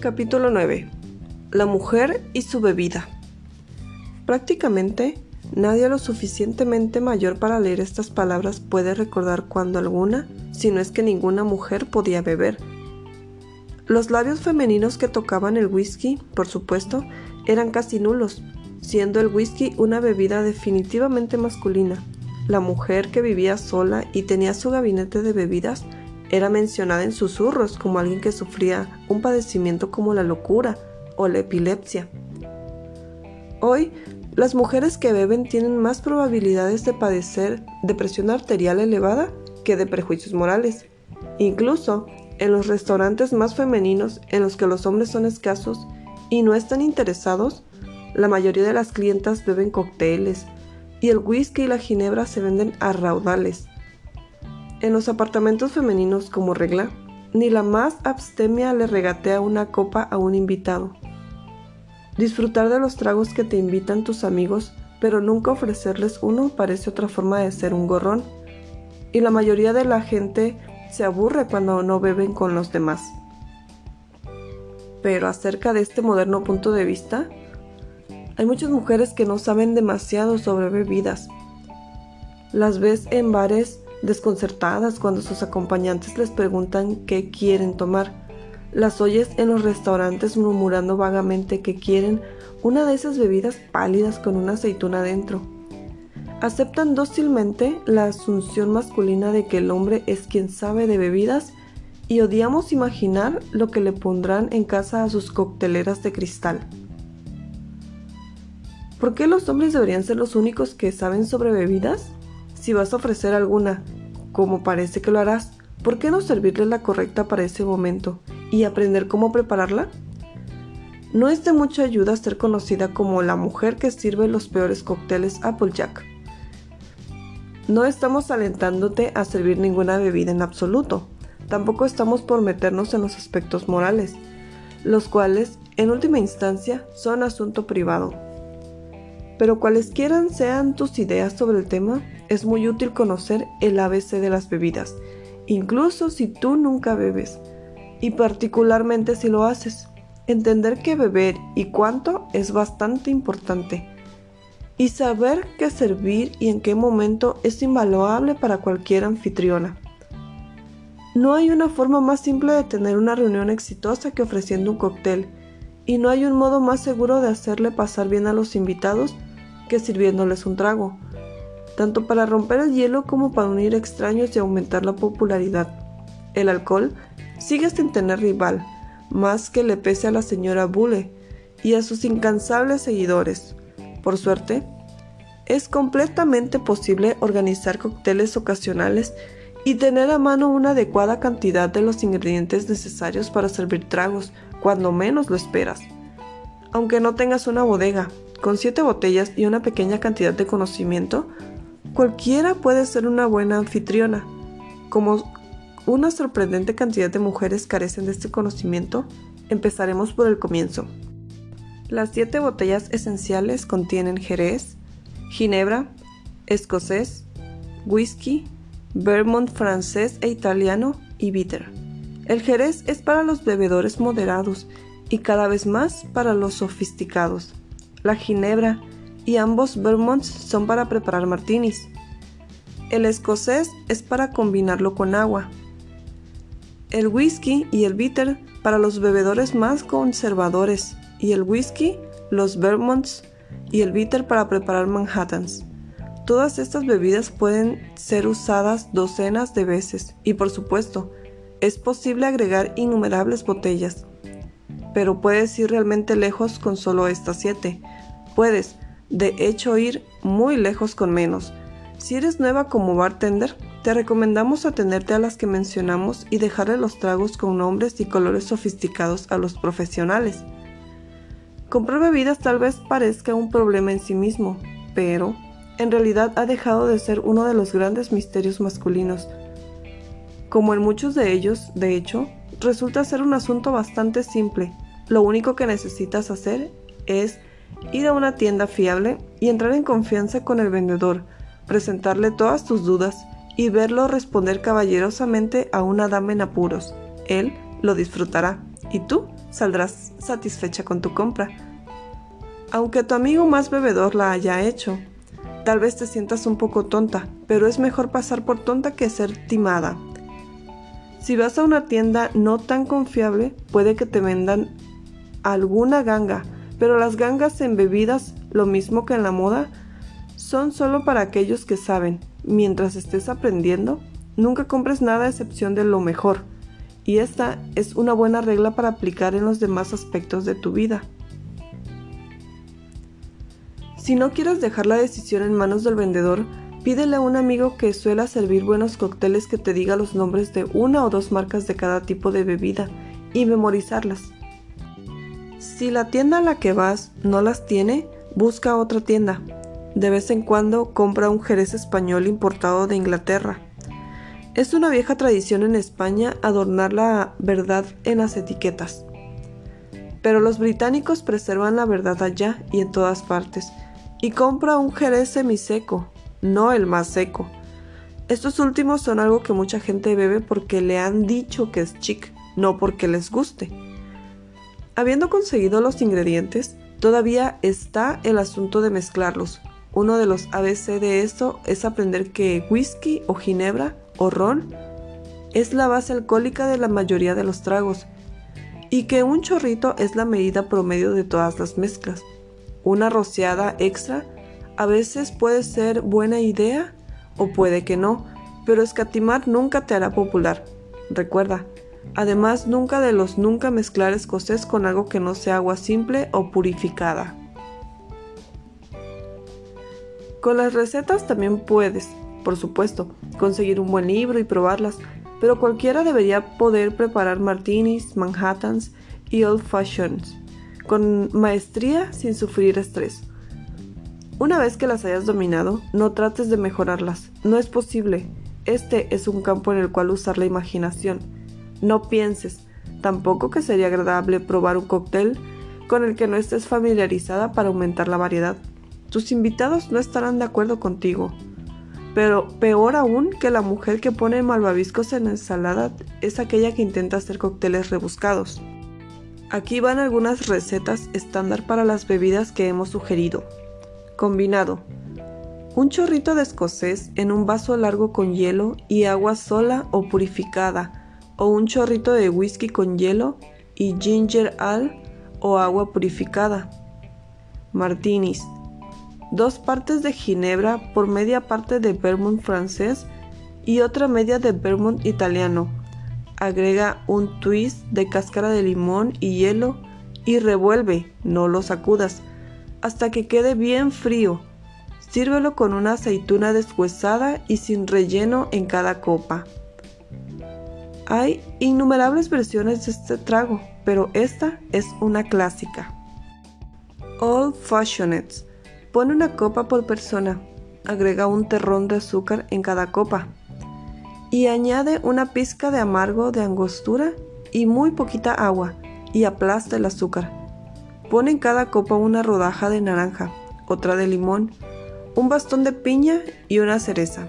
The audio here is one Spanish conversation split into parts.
Capítulo 9. La mujer y su bebida. Prácticamente nadie lo suficientemente mayor para leer estas palabras puede recordar cuando alguna, si no es que ninguna mujer podía beber. Los labios femeninos que tocaban el whisky, por supuesto, eran casi nulos, siendo el whisky una bebida definitivamente masculina. La mujer que vivía sola y tenía su gabinete de bebidas era mencionada en susurros como alguien que sufría un padecimiento como la locura o la epilepsia. Hoy, las mujeres que beben tienen más probabilidades de padecer depresión arterial elevada que de prejuicios morales. Incluso en los restaurantes más femeninos en los que los hombres son escasos y no están interesados, la mayoría de las clientas beben cócteles y el whisky y la ginebra se venden a raudales. En los apartamentos femeninos, como regla, ni la más abstemia le regatea una copa a un invitado. Disfrutar de los tragos que te invitan tus amigos, pero nunca ofrecerles uno parece otra forma de ser un gorrón. Y la mayoría de la gente se aburre cuando no beben con los demás. Pero acerca de este moderno punto de vista, hay muchas mujeres que no saben demasiado sobre bebidas. Las ves en bares desconcertadas cuando sus acompañantes les preguntan qué quieren tomar. Las oyes en los restaurantes murmurando vagamente que quieren una de esas bebidas pálidas con una aceituna dentro. Aceptan dócilmente la asunción masculina de que el hombre es quien sabe de bebidas y odiamos imaginar lo que le pondrán en casa a sus cocteleras de cristal. ¿Por qué los hombres deberían ser los únicos que saben sobre bebidas? Si vas a ofrecer alguna, como parece que lo harás, ¿por qué no servirle la correcta para ese momento y aprender cómo prepararla? No es de mucha ayuda ser conocida como la mujer que sirve los peores cócteles Applejack. No estamos alentándote a servir ninguna bebida en absoluto. Tampoco estamos por meternos en los aspectos morales, los cuales, en última instancia, son asunto privado pero cualesquiera sean tus ideas sobre el tema, es muy útil conocer el ABC de las bebidas, incluso si tú nunca bebes, y particularmente si lo haces. Entender qué beber y cuánto es bastante importante. Y saber qué servir y en qué momento es invaluable para cualquier anfitriona. No hay una forma más simple de tener una reunión exitosa que ofreciendo un cóctel, y no hay un modo más seguro de hacerle pasar bien a los invitados que sirviéndoles un trago, tanto para romper el hielo como para unir extraños y aumentar la popularidad. El alcohol sigue sin tener rival, más que le pese a la señora Bulle y a sus incansables seguidores. Por suerte, es completamente posible organizar cócteles ocasionales y tener a mano una adecuada cantidad de los ingredientes necesarios para servir tragos cuando menos lo esperas. Aunque no tengas una bodega, con siete botellas y una pequeña cantidad de conocimiento, cualquiera puede ser una buena anfitriona. Como una sorprendente cantidad de mujeres carecen de este conocimiento, empezaremos por el comienzo. Las siete botellas esenciales contienen jerez, ginebra, escocés, whisky, vermont francés e italiano y bitter. El jerez es para los bebedores moderados y cada vez más para los sofisticados la ginebra y ambos vermonts son para preparar martinis. El escocés es para combinarlo con agua. El whisky y el bitter para los bebedores más conservadores y el whisky, los vermonts y el bitter para preparar manhattans. Todas estas bebidas pueden ser usadas docenas de veces y por supuesto, es posible agregar innumerables botellas pero puedes ir realmente lejos con solo estas siete. Puedes, de hecho, ir muy lejos con menos. Si eres nueva como bartender, te recomendamos atenerte a las que mencionamos y dejarle los tragos con nombres y colores sofisticados a los profesionales. Comprar bebidas tal vez parezca un problema en sí mismo, pero en realidad ha dejado de ser uno de los grandes misterios masculinos. Como en muchos de ellos, de hecho, resulta ser un asunto bastante simple lo único que necesitas hacer es ir a una tienda fiable y entrar en confianza con el vendedor, presentarle todas tus dudas y verlo responder caballerosamente a una dama en apuros. Él lo disfrutará y tú saldrás satisfecha con tu compra. Aunque tu amigo más bebedor la haya hecho, tal vez te sientas un poco tonta, pero es mejor pasar por tonta que ser timada. Si vas a una tienda no tan confiable, puede que te vendan alguna ganga, pero las gangas en bebidas, lo mismo que en la moda, son solo para aquellos que saben. Mientras estés aprendiendo, nunca compres nada a excepción de lo mejor. Y esta es una buena regla para aplicar en los demás aspectos de tu vida. Si no quieres dejar la decisión en manos del vendedor, pídele a un amigo que suela servir buenos cócteles que te diga los nombres de una o dos marcas de cada tipo de bebida y memorizarlas. Si la tienda a la que vas no las tiene, busca otra tienda. De vez en cuando compra un jerez español importado de Inglaterra. Es una vieja tradición en España adornar la verdad en las etiquetas. Pero los británicos preservan la verdad allá y en todas partes, y compra un jerez semiseco, no el más seco. Estos últimos son algo que mucha gente bebe porque le han dicho que es chic, no porque les guste. Habiendo conseguido los ingredientes, todavía está el asunto de mezclarlos. Uno de los ABC de esto es aprender que whisky o ginebra o ron es la base alcohólica de la mayoría de los tragos y que un chorrito es la medida promedio de todas las mezclas. Una rociada extra a veces puede ser buena idea o puede que no, pero escatimar nunca te hará popular. Recuerda, además nunca de los nunca mezclar escocés con algo que no sea agua simple o purificada. Con las recetas también puedes, por supuesto, conseguir un buen libro y probarlas, pero cualquiera debería poder preparar martinis, manhattans y old fashions con maestría sin sufrir estrés. Una vez que las hayas dominado, no trates de mejorarlas, no es posible. Este es un campo en el cual usar la imaginación. No pienses, tampoco que sería agradable probar un cóctel con el que no estés familiarizada para aumentar la variedad. Tus invitados no estarán de acuerdo contigo. Pero peor aún que la mujer que pone malvaviscos en ensalada es aquella que intenta hacer cócteles rebuscados. Aquí van algunas recetas estándar para las bebidas que hemos sugerido. Combinado. Un chorrito de escocés en un vaso largo con hielo y agua sola o purificada, o un chorrito de whisky con hielo y ginger ale o agua purificada. Martinis dos partes de ginebra por media parte de vermouth francés y otra media de vermouth italiano. Agrega un twist de cáscara de limón y hielo y revuelve, no lo sacudas, hasta que quede bien frío. Sírvelo con una aceituna deshuesada y sin relleno en cada copa. Hay innumerables versiones de este trago, pero esta es una clásica. Old Fashioned Pone una copa por persona, agrega un terrón de azúcar en cada copa y añade una pizca de amargo de angostura y muy poquita agua y aplasta el azúcar. Pone en cada copa una rodaja de naranja, otra de limón, un bastón de piña y una cereza.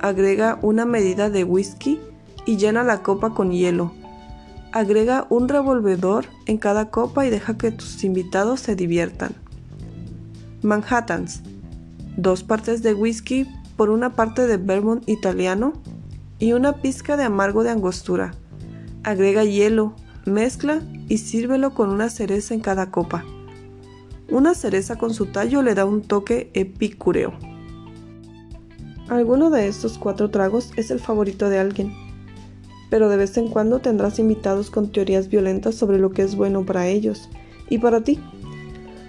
Agrega una medida de whisky y llena la copa con hielo. Agrega un revolvedor en cada copa y deja que tus invitados se diviertan. Manhattans, dos partes de whisky por una parte de vermouth italiano y una pizca de amargo de angostura. Agrega hielo, mezcla y sírvelo con una cereza en cada copa. Una cereza con su tallo le da un toque epicúreo. Alguno de estos cuatro tragos es el favorito de alguien, pero de vez en cuando tendrás invitados con teorías violentas sobre lo que es bueno para ellos y para ti.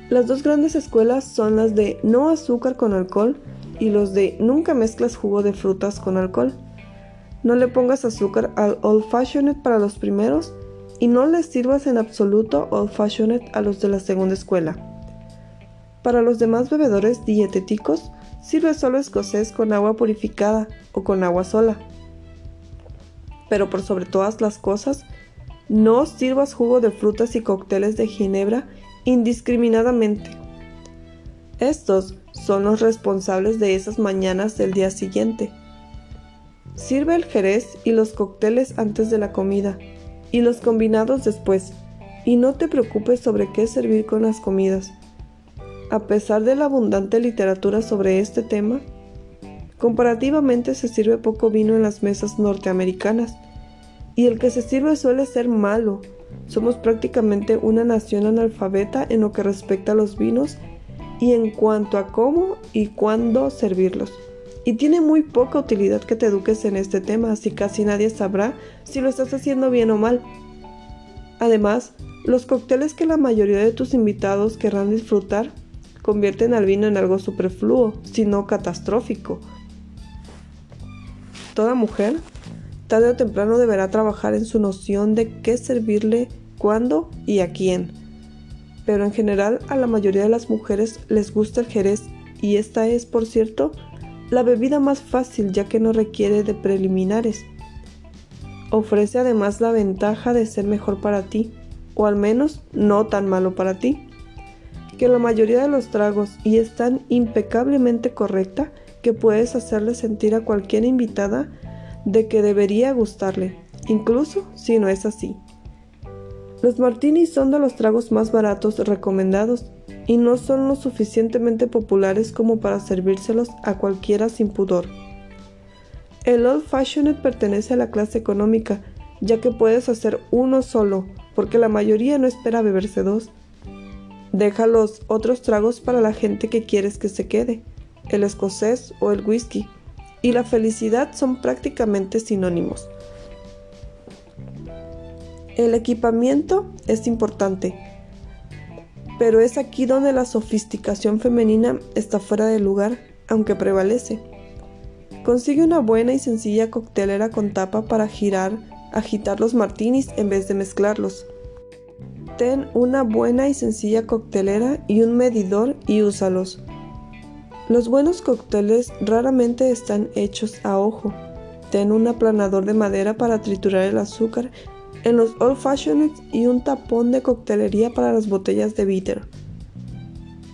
Las dos grandes escuelas son las de no azúcar con alcohol y los de nunca mezclas jugo de frutas con alcohol. No le pongas azúcar al Old Fashioned para los primeros y no les sirvas en absoluto Old Fashioned a los de la segunda escuela. Para los demás bebedores dietéticos, sirve solo escocés con agua purificada o con agua sola. Pero por sobre todas las cosas, no sirvas jugo de frutas y cócteles de ginebra indiscriminadamente. Estos son los responsables de esas mañanas del día siguiente. Sirve el jerez y los cócteles antes de la comida y los combinados después y no te preocupes sobre qué servir con las comidas. A pesar de la abundante literatura sobre este tema, comparativamente se sirve poco vino en las mesas norteamericanas y el que se sirve suele ser malo. Somos prácticamente una nación analfabeta en lo que respecta a los vinos y en cuanto a cómo y cuándo servirlos. Y tiene muy poca utilidad que te eduques en este tema, así casi nadie sabrá si lo estás haciendo bien o mal. Además, los cócteles que la mayoría de tus invitados querrán disfrutar convierten al vino en algo superfluo, si no catastrófico. Toda mujer, tarde o temprano, deberá trabajar en su noción de qué servirle, cuándo y a quién pero en general a la mayoría de las mujeres les gusta el jerez y esta es, por cierto, la bebida más fácil ya que no requiere de preliminares. Ofrece además la ventaja de ser mejor para ti, o al menos no tan malo para ti, que la mayoría de los tragos y es tan impecablemente correcta que puedes hacerle sentir a cualquier invitada de que debería gustarle, incluso si no es así. Los martinis son de los tragos más baratos recomendados y no son lo suficientemente populares como para servírselos a cualquiera sin pudor. El Old Fashioned pertenece a la clase económica, ya que puedes hacer uno solo, porque la mayoría no espera beberse dos. Deja los otros tragos para la gente que quieres que se quede, el escocés o el whisky, y la felicidad son prácticamente sinónimos. El equipamiento es importante, pero es aquí donde la sofisticación femenina está fuera de lugar, aunque prevalece. Consigue una buena y sencilla coctelera con tapa para girar, agitar los martinis en vez de mezclarlos. Ten una buena y sencilla coctelera y un medidor y úsalos. Los buenos cócteles raramente están hechos a ojo. Ten un aplanador de madera para triturar el azúcar en los Old Fashioned y un tapón de coctelería para las botellas de bitter.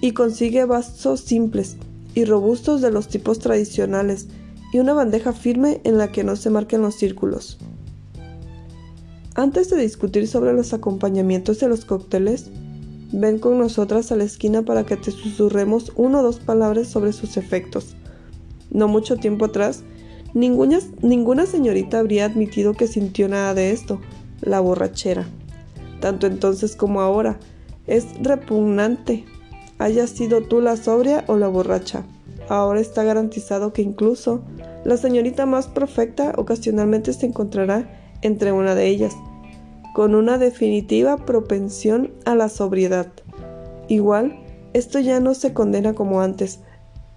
Y consigue vasos simples y robustos de los tipos tradicionales y una bandeja firme en la que no se marquen los círculos. Antes de discutir sobre los acompañamientos de los cócteles, ven con nosotras a la esquina para que te susurremos una o dos palabras sobre sus efectos. No mucho tiempo atrás, ninguna, señorita habría admitido que sintió nada de esto, la borrachera, tanto entonces como ahora. Es repugnante, haya sido tú la sobria o la borracha. Ahora está garantizado que incluso la señorita más perfecta ocasionalmente se encontrará entre una de ellas, con una definitiva propensión a la sobriedad. Igual, esto ya no se condena como antes.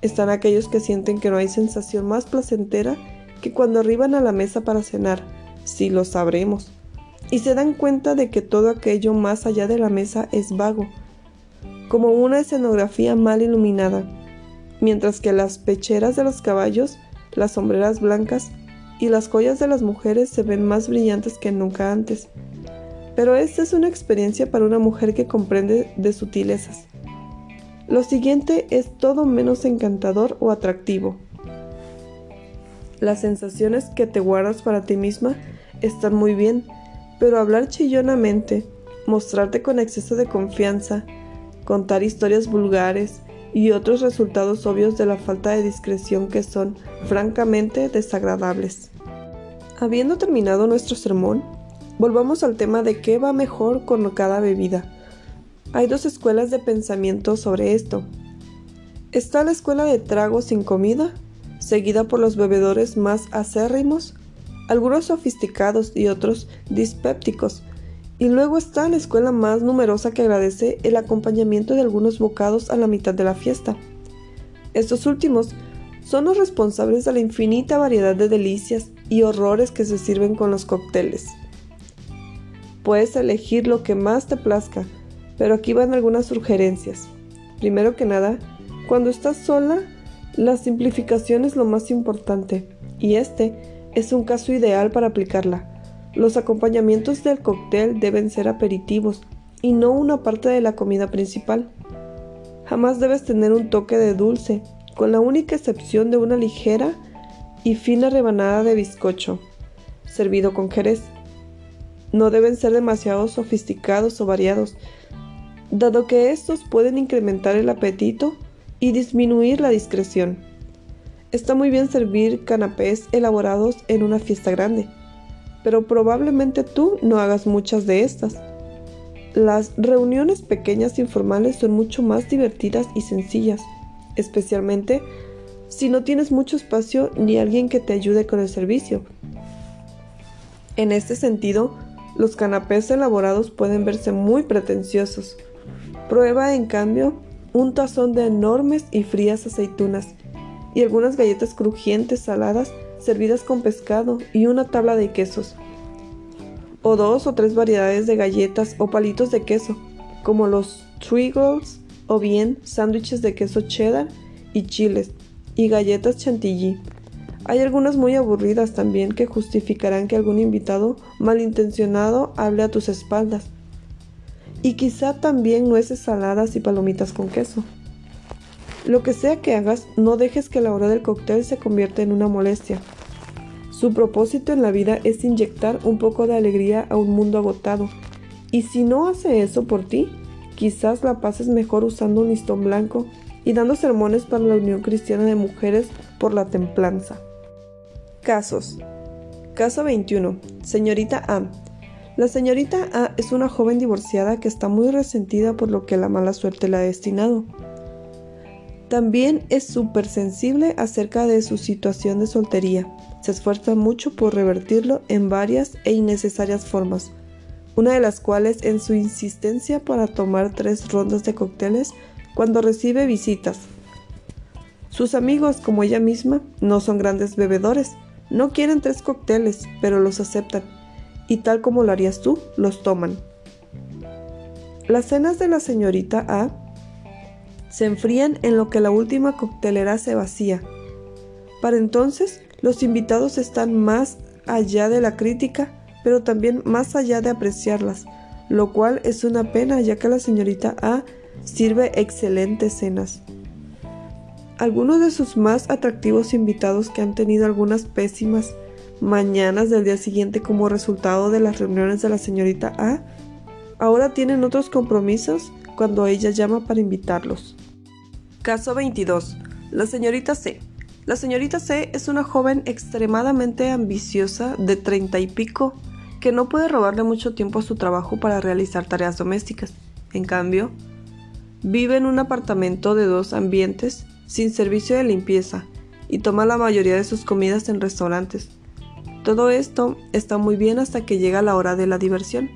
Están aquellos que sienten que no hay sensación más placentera que cuando arriban a la mesa para cenar, si lo sabremos y se dan cuenta de que todo aquello más allá de la mesa es vago, como una escenografía mal iluminada, mientras que las pecheras de los caballos, las sombreras blancas y las joyas de las mujeres se ven más brillantes que nunca antes. Pero esta es una experiencia para una mujer que comprende de sutilezas. Lo siguiente es todo menos encantador o atractivo. Las sensaciones que te guardas para ti misma están muy bien, pero hablar chillonamente, mostrarte con exceso de confianza, contar historias vulgares y otros resultados obvios de la falta de discreción que son francamente desagradables. Habiendo terminado nuestro sermón, volvamos al tema de qué va mejor con cada bebida. Hay dos escuelas de pensamiento sobre esto. Está la escuela de trago sin comida, seguida por los bebedores más acérrimos algunos sofisticados y otros dispépticos. Y luego está la escuela más numerosa que agradece el acompañamiento de algunos bocados a la mitad de la fiesta. Estos últimos son los responsables de la infinita variedad de delicias y horrores que se sirven con los cócteles. Puedes elegir lo que más te plazca, pero aquí van algunas sugerencias. Primero que nada, cuando estás sola, la simplificación es lo más importante, y este es un caso ideal para aplicarla. Los acompañamientos del cóctel deben ser aperitivos y no una parte de la comida principal. Jamás debes tener un toque de dulce, con la única excepción de una ligera y fina rebanada de bizcocho, servido con jerez. No deben ser demasiado sofisticados o variados, dado que estos pueden incrementar el apetito y disminuir la discreción. Está muy bien servir canapés elaborados en una fiesta grande, pero probablemente tú no hagas muchas de estas. Las reuniones pequeñas informales son mucho más divertidas y sencillas, especialmente si no tienes mucho espacio ni alguien que te ayude con el servicio. En este sentido, los canapés elaborados pueden verse muy pretenciosos. Prueba, en cambio, un tazón de enormes y frías aceitunas y algunas galletas crujientes saladas servidas con pescado y una tabla de quesos o dos o tres variedades de galletas o palitos de queso, como los Triggles o bien sándwiches de queso cheddar y chiles, y galletas chantilly. Hay algunas muy aburridas también que justificarán que algún invitado malintencionado hable a tus espaldas. Y quizá también nueces saladas y palomitas con queso. Lo que sea que hagas, no dejes que la hora del cóctel se convierta en una molestia. Su propósito en la vida es inyectar un poco de alegría a un mundo agotado. Y si no hace eso por ti, quizás la pases mejor usando un listón blanco y dando sermones para la Unión Cristiana de Mujeres por la Templanza. Casos. Caso 21. Señorita A. La señorita A es una joven divorciada que está muy resentida por lo que la mala suerte le ha destinado. También es súper sensible acerca de su situación de soltería se esfuerza mucho por revertirlo en varias e innecesarias formas, una de las cuales en su insistencia para tomar tres rondas de cócteles cuando recibe visitas. Sus amigos, como ella misma, no son grandes bebedores, no quieren tres cócteles, pero los aceptan, y tal como lo harías tú, los toman. Las cenas de la señorita A se enfrían en lo que la última coctelera se vacía. Para entonces, los invitados están más allá de la crítica, pero también más allá de apreciarlas, lo cual es una pena ya que la señorita A sirve excelentes cenas. Algunos de sus más atractivos invitados que han tenido algunas pésimas mañanas del día siguiente como resultado de las reuniones de la señorita A, ahora tienen otros compromisos cuando ella llama para invitarlos. Caso 22. La señorita C la señorita C es una joven extremadamente ambiciosa de treinta y pico que no puede robarle mucho tiempo a su trabajo para realizar tareas domésticas. En cambio, vive en un apartamento de dos ambientes sin servicio de limpieza y toma la mayoría de sus comidas en restaurantes. Todo esto está muy bien hasta que llega la hora de la diversión,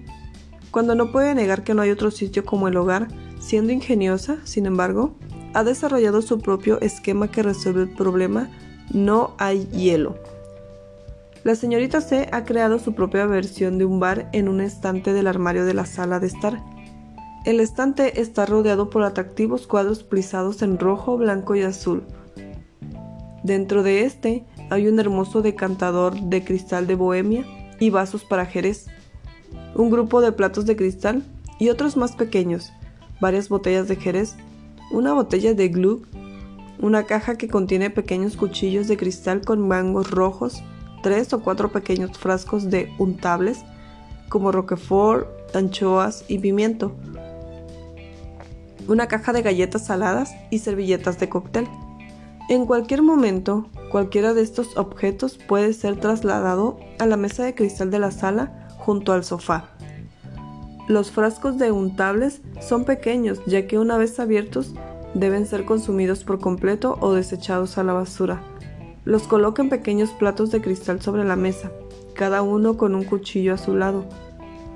cuando no puede negar que no hay otro sitio como el hogar, siendo ingeniosa, sin embargo, ha desarrollado su propio esquema que resuelve el problema no hay hielo. La señorita C ha creado su propia versión de un bar en un estante del armario de la sala de estar. El estante está rodeado por atractivos cuadros plisados en rojo, blanco y azul. Dentro de este hay un hermoso decantador de cristal de Bohemia y vasos para Jerez, un grupo de platos de cristal y otros más pequeños, varias botellas de Jerez una botella de glue, una caja que contiene pequeños cuchillos de cristal con mangos rojos, tres o cuatro pequeños frascos de untables como roquefort, anchoas y pimiento, una caja de galletas saladas y servilletas de cóctel. En cualquier momento, cualquiera de estos objetos puede ser trasladado a la mesa de cristal de la sala junto al sofá. Los frascos de untables son pequeños ya que una vez abiertos deben ser consumidos por completo o desechados a la basura. Los coloca en pequeños platos de cristal sobre la mesa, cada uno con un cuchillo a su lado.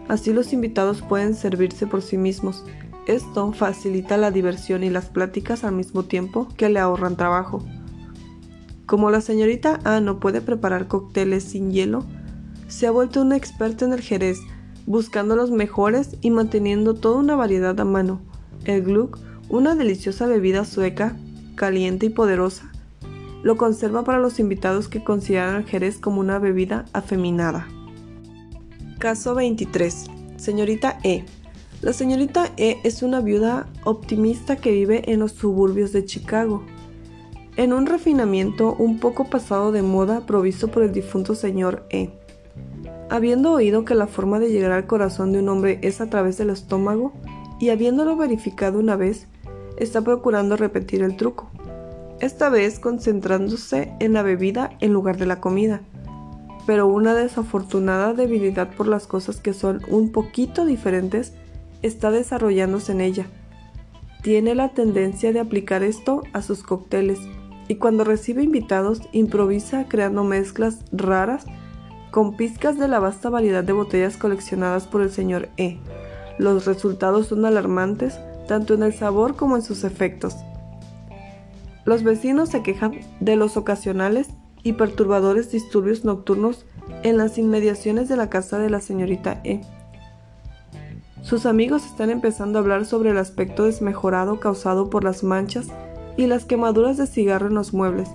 Así los invitados pueden servirse por sí mismos. Esto facilita la diversión y las pláticas al mismo tiempo que le ahorran trabajo. Como la señorita A no puede preparar cócteles sin hielo, se ha vuelto una experta en el jerez buscando los mejores y manteniendo toda una variedad a mano. El Gluck, una deliciosa bebida sueca, caliente y poderosa, lo conserva para los invitados que consideran el Jerez como una bebida afeminada. Caso 23. Señorita E. La señorita E es una viuda optimista que vive en los suburbios de Chicago, en un refinamiento un poco pasado de moda provisto por el difunto señor E. Habiendo oído que la forma de llegar al corazón de un hombre es a través del estómago, y habiéndolo verificado una vez, está procurando repetir el truco, esta vez concentrándose en la bebida en lugar de la comida, pero una desafortunada debilidad por las cosas que son un poquito diferentes está desarrollándose en ella. Tiene la tendencia de aplicar esto a sus cócteles y cuando recibe invitados improvisa creando mezclas raras con pizcas de la vasta variedad de botellas coleccionadas por el señor E. Los resultados son alarmantes tanto en el sabor como en sus efectos. Los vecinos se quejan de los ocasionales y perturbadores disturbios nocturnos en las inmediaciones de la casa de la señorita E. Sus amigos están empezando a hablar sobre el aspecto desmejorado causado por las manchas y las quemaduras de cigarro en los muebles,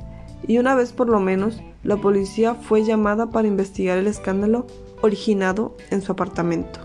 y una vez por lo menos la policía fue llamada para investigar el escándalo originado en su apartamento.